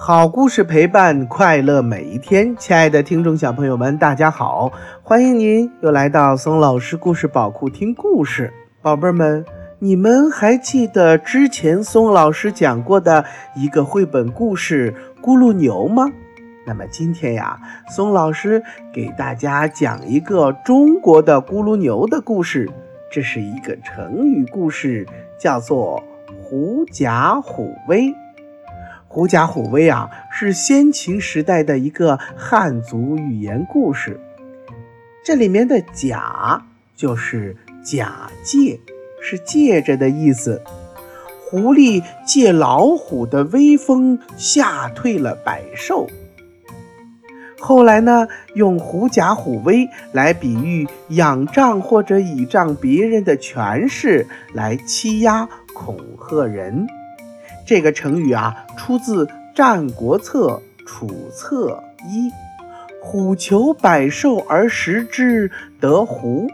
好故事陪伴快乐每一天，亲爱的听众小朋友们，大家好，欢迎您又来到松老师故事宝库听故事。宝贝儿们，你们还记得之前松老师讲过的一个绘本故事《咕噜牛》吗？那么今天呀，松老师给大家讲一个中国的咕噜牛的故事，这是一个成语故事，叫做“狐假虎威”。狐假虎威啊，是先秦时代的一个汉族寓言故事。这里面的“假”就是假借，是借着的意思。狐狸借老虎的威风吓退了百兽。后来呢，用狐假虎威来比喻仰仗或者倚仗别人的权势来欺压恐吓人。这个成语啊，出自《战国策·楚策一》：“虎求百兽而食之，得狐。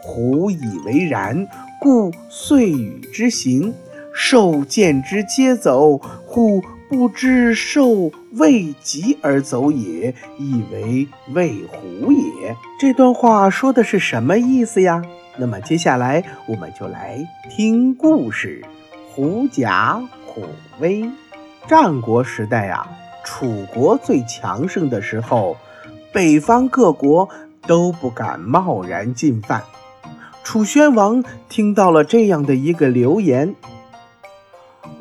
狐以为然，故遂与之行。兽见之，皆走。虎不知兽未及而走也，以为畏虎也。”这段话说的是什么意思呀？那么接下来我们就来听故事：狐假。虎威，战国时代啊，楚国最强盛的时候，北方各国都不敢贸然进犯。楚宣王听到了这样的一个流言：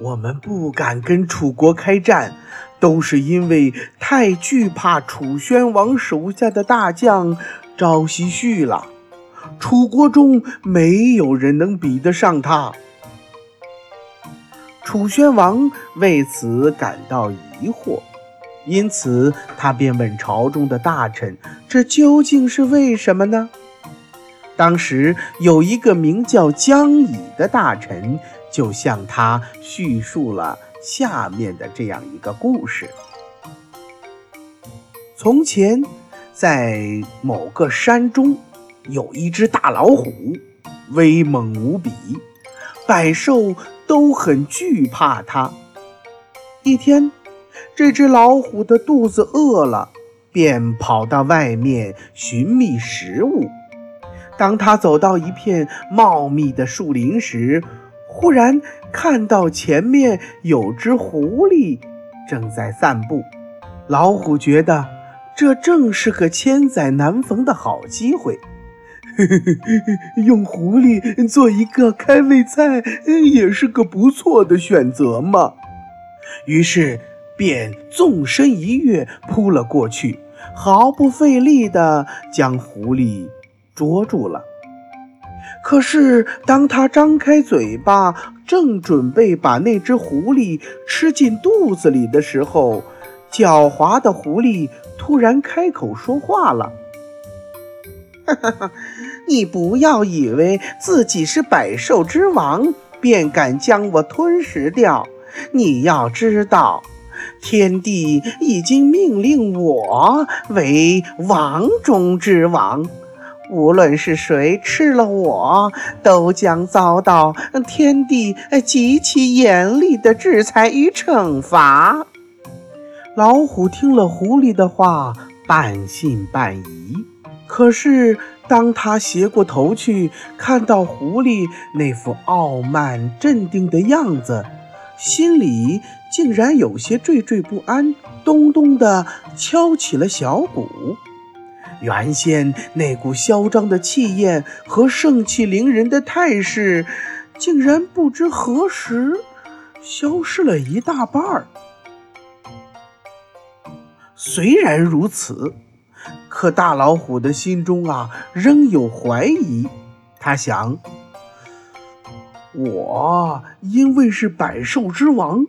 我们不敢跟楚国开战，都是因为太惧怕楚宣王手下的大将赵奚绪了。楚国中没有人能比得上他。楚宣王为此感到疑惑，因此他便问朝中的大臣：“这究竟是为什么呢？”当时有一个名叫姜乙的大臣，就向他叙述了下面的这样一个故事：从前，在某个山中，有一只大老虎，威猛无比，百兽。都很惧怕它。一天，这只老虎的肚子饿了，便跑到外面寻觅食物。当他走到一片茂密的树林时，忽然看到前面有只狐狸正在散步。老虎觉得这正是个千载难逢的好机会。用狐狸做一个开胃菜，也是个不错的选择嘛。于是便纵身一跃，扑了过去，毫不费力地将狐狸捉住了。可是当他张开嘴巴，正准备把那只狐狸吃进肚子里的时候，狡猾的狐狸突然开口说话了。哈哈哈！你不要以为自己是百兽之王，便敢将我吞食掉。你要知道，天帝已经命令我为王中之王，无论是谁吃了我，都将遭到天帝极其严厉的制裁与惩罚。老虎听了狐狸的话，半信半疑。可是，当他斜过头去，看到狐狸那副傲慢镇定的样子，心里竟然有些惴惴不安，咚咚地敲起了小鼓。原先那股嚣张的气焰和盛气凌人的态势，竟然不知何时消失了一大半儿。虽然如此。可大老虎的心中啊，仍有怀疑。他想：我因为是百兽之王，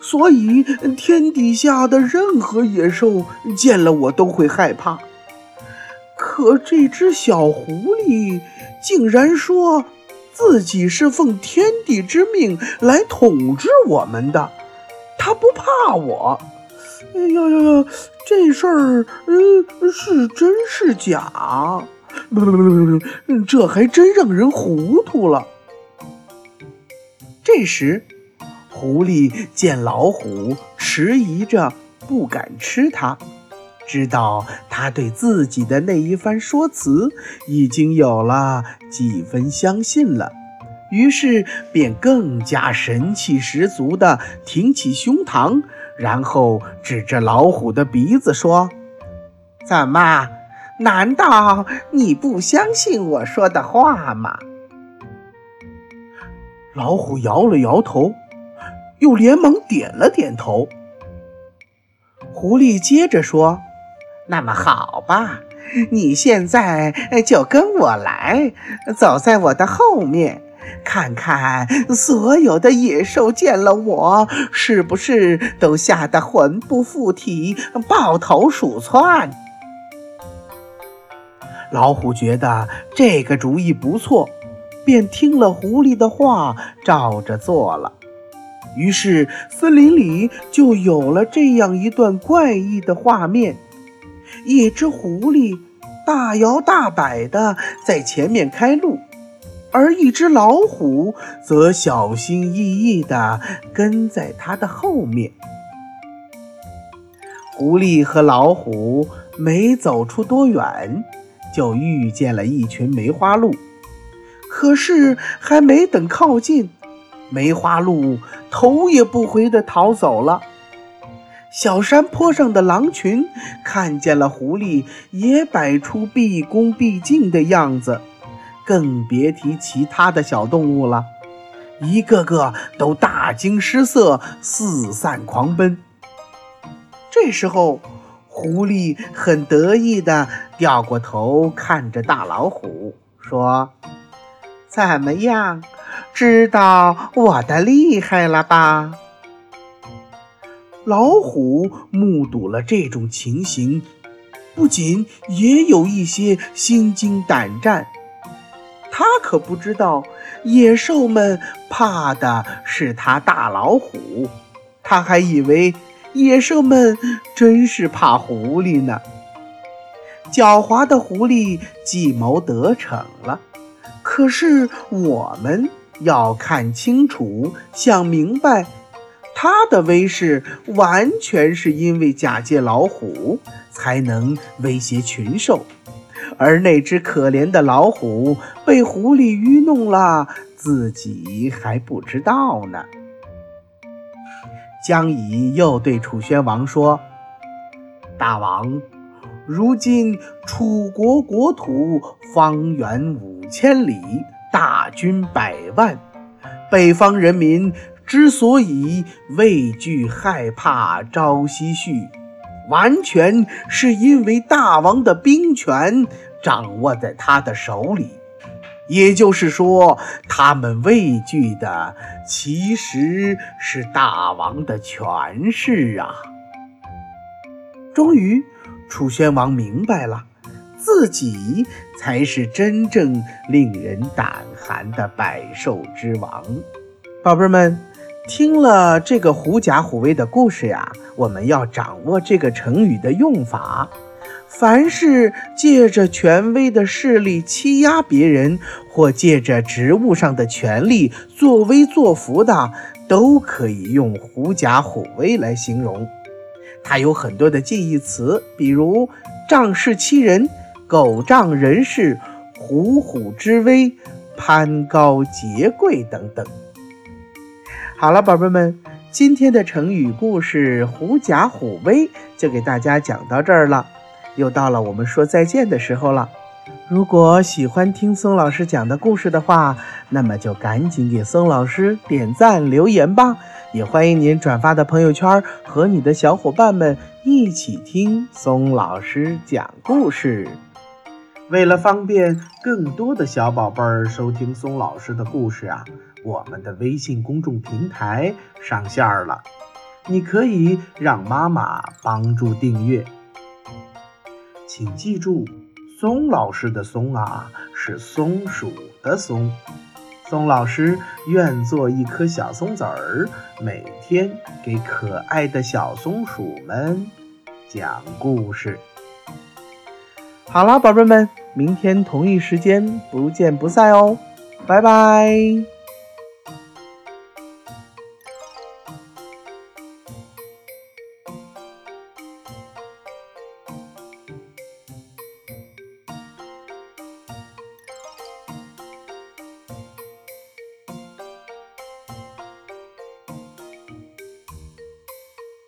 所以天底下的任何野兽见了我都会害怕。可这只小狐狸竟然说自己是奉天地之命来统治我们的，它不怕我。哎呀呀呀！这事儿，嗯，是真是假？不不不不不，这还真让人糊涂了。这时，狐狸见老虎迟疑着不敢吃它。知道它对自己的那一番说辞已经有了几分相信了，于是便更加神气十足地挺起胸膛，然后指着老虎的鼻子说：“怎么？难道你不相信我说的话吗？”老虎摇了摇头，又连忙点了点头。狐狸接着说：“那么好吧，你现在就跟我来，走在我的后面，看看所有的野兽见了我，是不是都吓得魂不附体，抱头鼠窜？”老虎觉得这个主意不错。便听了狐狸的话，照着做了。于是森林里就有了这样一段怪异的画面：一只狐狸大摇大摆地在前面开路，而一只老虎则小心翼翼地跟在它的后面。狐狸和老虎没走出多远，就遇见了一群梅花鹿。可是还没等靠近，梅花鹿头也不回地逃走了。小山坡上的狼群看见了狐狸，也摆出毕恭毕敬的样子，更别提其他的小动物了，一个个都大惊失色，四散狂奔。这时候，狐狸很得意地掉过头，看着大老虎说。怎么样，知道我的厉害了吧？老虎目睹了这种情形，不仅也有一些心惊胆战。他可不知道，野兽们怕的是他大老虎，他还以为野兽们真是怕狐狸呢。狡猾的狐狸计谋得逞了。可是我们要看清楚、想明白，他的威势完全是因为假借老虎才能威胁群兽，而那只可怜的老虎被狐狸愚弄了，自己还不知道呢。江乙又对楚宣王说：“大王。”如今楚国国土方圆五千里，大军百万，北方人民之所以畏惧害怕朝夕绪，完全是因为大王的兵权掌握在他的手里。也就是说，他们畏惧的其实是大王的权势啊！终于。楚宣王明白了，自己才是真正令人胆寒的百兽之王。宝贝儿们，听了这个狐假虎威的故事呀，我们要掌握这个成语的用法。凡是借着权威的势力欺压别人，或借着职务上的权力作威作福的，都可以用狐假虎威来形容。它有很多的近义词，比如仗势欺人、狗仗人势、虎虎之威、攀高结贵等等。好了，宝贝们，今天的成语故事“狐假虎威”就给大家讲到这儿了，又到了我们说再见的时候了。如果喜欢听松老师讲的故事的话，那么就赶紧给松老师点赞留言吧。也欢迎您转发到朋友圈，和你的小伙伴们一起听松老师讲故事。为了方便更多的小宝贝儿收听松老师的故事啊，我们的微信公众平台上线了，你可以让妈妈帮助订阅。请记住，松老师的松啊，是松鼠的松。松老师愿做一颗小松子儿，每天给可爱的小松鼠们讲故事。好了，宝贝们，明天同一时间不见不散哦，拜拜。